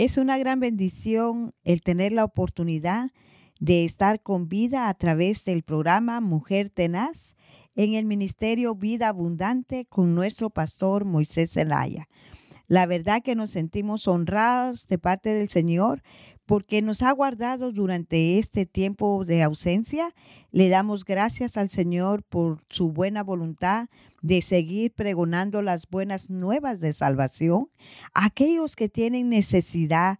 Es una gran bendición el tener la oportunidad de estar con vida a través del programa Mujer Tenaz en el Ministerio Vida Abundante con nuestro pastor Moisés Zelaya. La verdad que nos sentimos honrados de parte del Señor porque nos ha guardado durante este tiempo de ausencia. Le damos gracias al Señor por su buena voluntad de seguir pregonando las buenas nuevas de salvación a aquellos que tienen necesidad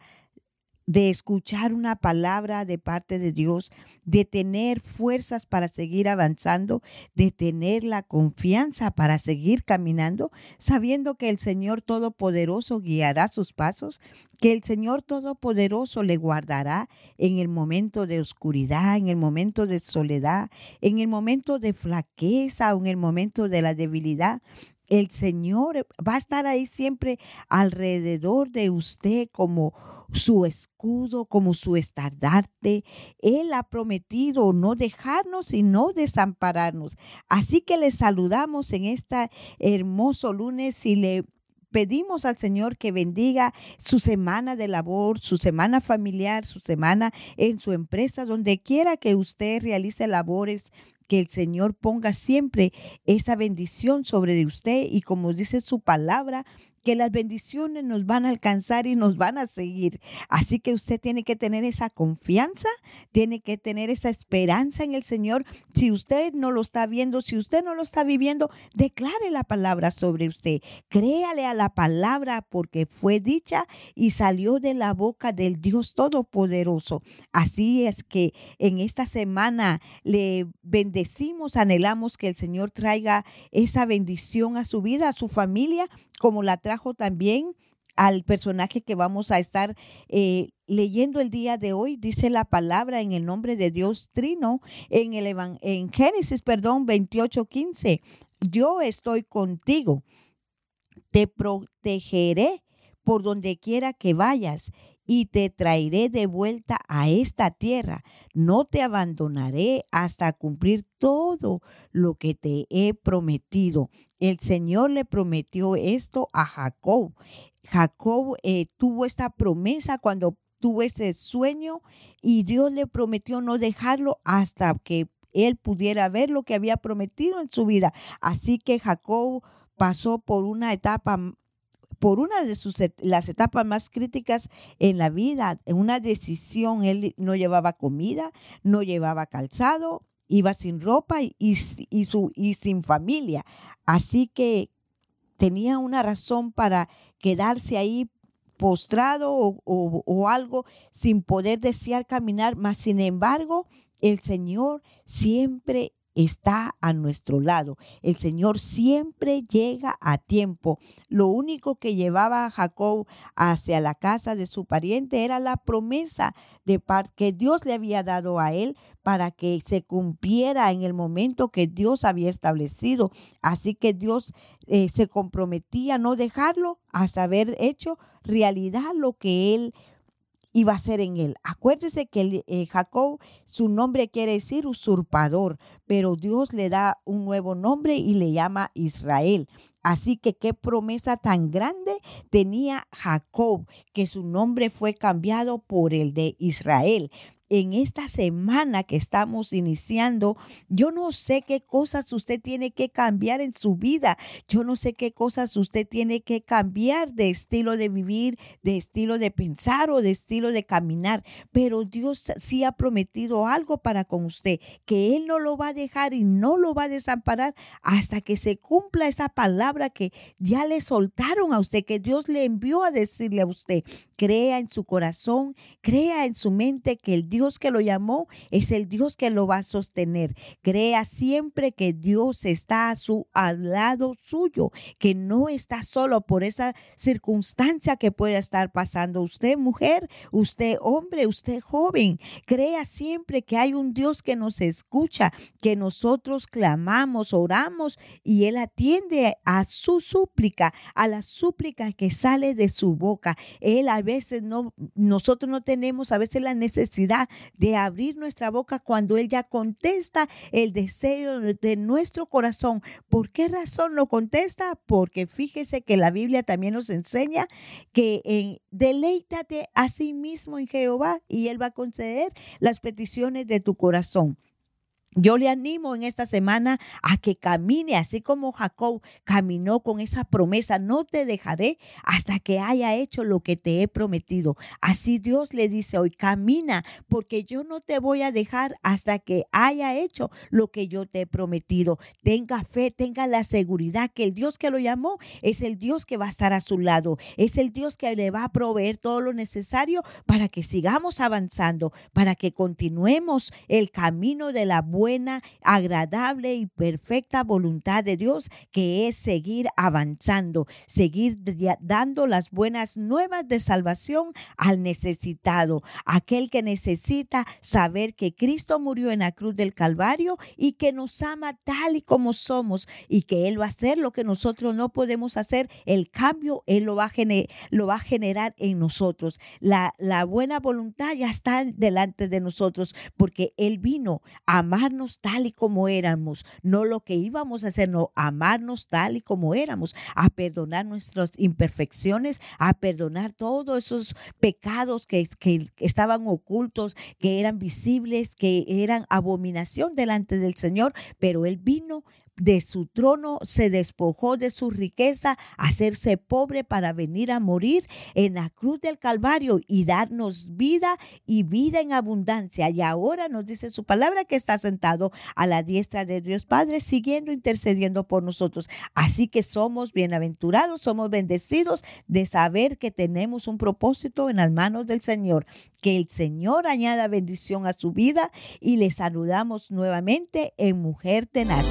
de escuchar una palabra de parte de Dios, de tener fuerzas para seguir avanzando, de tener la confianza para seguir caminando, sabiendo que el Señor Todopoderoso guiará sus pasos, que el Señor Todopoderoso le guardará en el momento de oscuridad, en el momento de soledad, en el momento de flaqueza o en el momento de la debilidad el Señor va a estar ahí siempre alrededor de usted como su escudo, como su estandarte. Él ha prometido no dejarnos y no desampararnos. Así que le saludamos en este hermoso lunes y le pedimos al Señor que bendiga su semana de labor, su semana familiar, su semana en su empresa, donde quiera que usted realice labores que el Señor ponga siempre esa bendición sobre de usted y como dice su palabra, que las bendiciones nos van a alcanzar y nos van a seguir. Así que usted tiene que tener esa confianza, tiene que tener esa esperanza en el Señor. Si usted no lo está viendo, si usted no lo está viviendo, declare la palabra sobre usted. Créale a la palabra porque fue dicha y salió de la boca del Dios Todopoderoso. Así es que en esta semana le bendecimos, anhelamos que el Señor traiga esa bendición a su vida, a su familia, como la trajo también al personaje que vamos a estar eh, leyendo el día de hoy. Dice la palabra en el nombre de Dios Trino en, el en Génesis, perdón, 28, 15. Yo estoy contigo, te protegeré por donde quiera que vayas y te traeré de vuelta a esta tierra. No te abandonaré hasta cumplir todo lo que te he prometido. El Señor le prometió esto a Jacob. Jacob eh, tuvo esta promesa cuando tuvo ese sueño y Dios le prometió no dejarlo hasta que él pudiera ver lo que había prometido en su vida. Así que Jacob pasó por una etapa por una de sus las etapas más críticas en la vida, en una decisión, él no llevaba comida, no llevaba calzado, iba sin ropa y, su, y sin familia. Así que tenía una razón para quedarse ahí postrado o, o, algo sin poder desear caminar, mas sin embargo el Señor siempre está a nuestro lado. El Señor siempre llega a tiempo. Lo único que llevaba a Jacob hacia la casa de su pariente era la promesa de que Dios le había dado a él para que se cumpliera en el momento que Dios había establecido. Así que Dios eh, se comprometía a no dejarlo hasta haber hecho realidad lo que él iba a ser en él. Acuérdese que eh, Jacob, su nombre quiere decir usurpador, pero Dios le da un nuevo nombre y le llama Israel. Así que qué promesa tan grande tenía Jacob, que su nombre fue cambiado por el de Israel en esta semana que estamos iniciando, yo no sé qué cosas usted tiene que cambiar en su vida. Yo no sé qué cosas usted tiene que cambiar de estilo de vivir, de estilo de pensar o de estilo de caminar. Pero Dios sí ha prometido algo para con usted, que Él no lo va a dejar y no lo va a desamparar hasta que se cumpla esa palabra que ya le soltaron a usted, que Dios le envió a decirle a usted. Crea en su corazón, crea en su mente que el Dios Dios que lo llamó es el Dios que lo va a sostener. Crea siempre que Dios está a su, al lado suyo, que no está solo por esa circunstancia que pueda estar pasando. Usted mujer, usted hombre, usted joven, crea siempre que hay un Dios que nos escucha, que nosotros clamamos, oramos y Él atiende a su súplica, a la súplica que sale de su boca. Él a veces no, nosotros no tenemos a veces la necesidad de abrir nuestra boca cuando Él ya contesta el deseo de nuestro corazón. ¿Por qué razón lo contesta? Porque fíjese que la Biblia también nos enseña que en, deleítate a sí mismo en Jehová y Él va a conceder las peticiones de tu corazón. Yo le animo en esta semana a que camine así como Jacob caminó con esa promesa. No te dejaré hasta que haya hecho lo que te he prometido. Así Dios le dice hoy, camina porque yo no te voy a dejar hasta que haya hecho lo que yo te he prometido. Tenga fe, tenga la seguridad que el Dios que lo llamó es el Dios que va a estar a su lado. Es el Dios que le va a proveer todo lo necesario para que sigamos avanzando, para que continuemos el camino de la buena, agradable y perfecta voluntad de Dios, que es seguir avanzando, seguir dando las buenas nuevas de salvación al necesitado, aquel que necesita saber que Cristo murió en la cruz del Calvario y que nos ama tal y como somos y que Él va a hacer lo que nosotros no podemos hacer. El cambio Él lo va a, lo va a generar en nosotros. La, la buena voluntad ya está delante de nosotros porque Él vino a amar tal y como éramos, no lo que íbamos a hacer, no, amarnos tal y como éramos, a perdonar nuestras imperfecciones, a perdonar todos esos pecados que, que estaban ocultos, que eran visibles, que eran abominación delante del Señor, pero Él vino de su trono, se despojó de su riqueza, hacerse pobre para venir a morir en la cruz del Calvario y darnos vida y vida en abundancia. Y ahora nos dice su palabra que está sentado a la diestra de Dios Padre, siguiendo, intercediendo por nosotros. Así que somos bienaventurados, somos bendecidos de saber que tenemos un propósito en las manos del Señor. Que el Señor añada bendición a su vida y le saludamos nuevamente en Mujer Tenaz.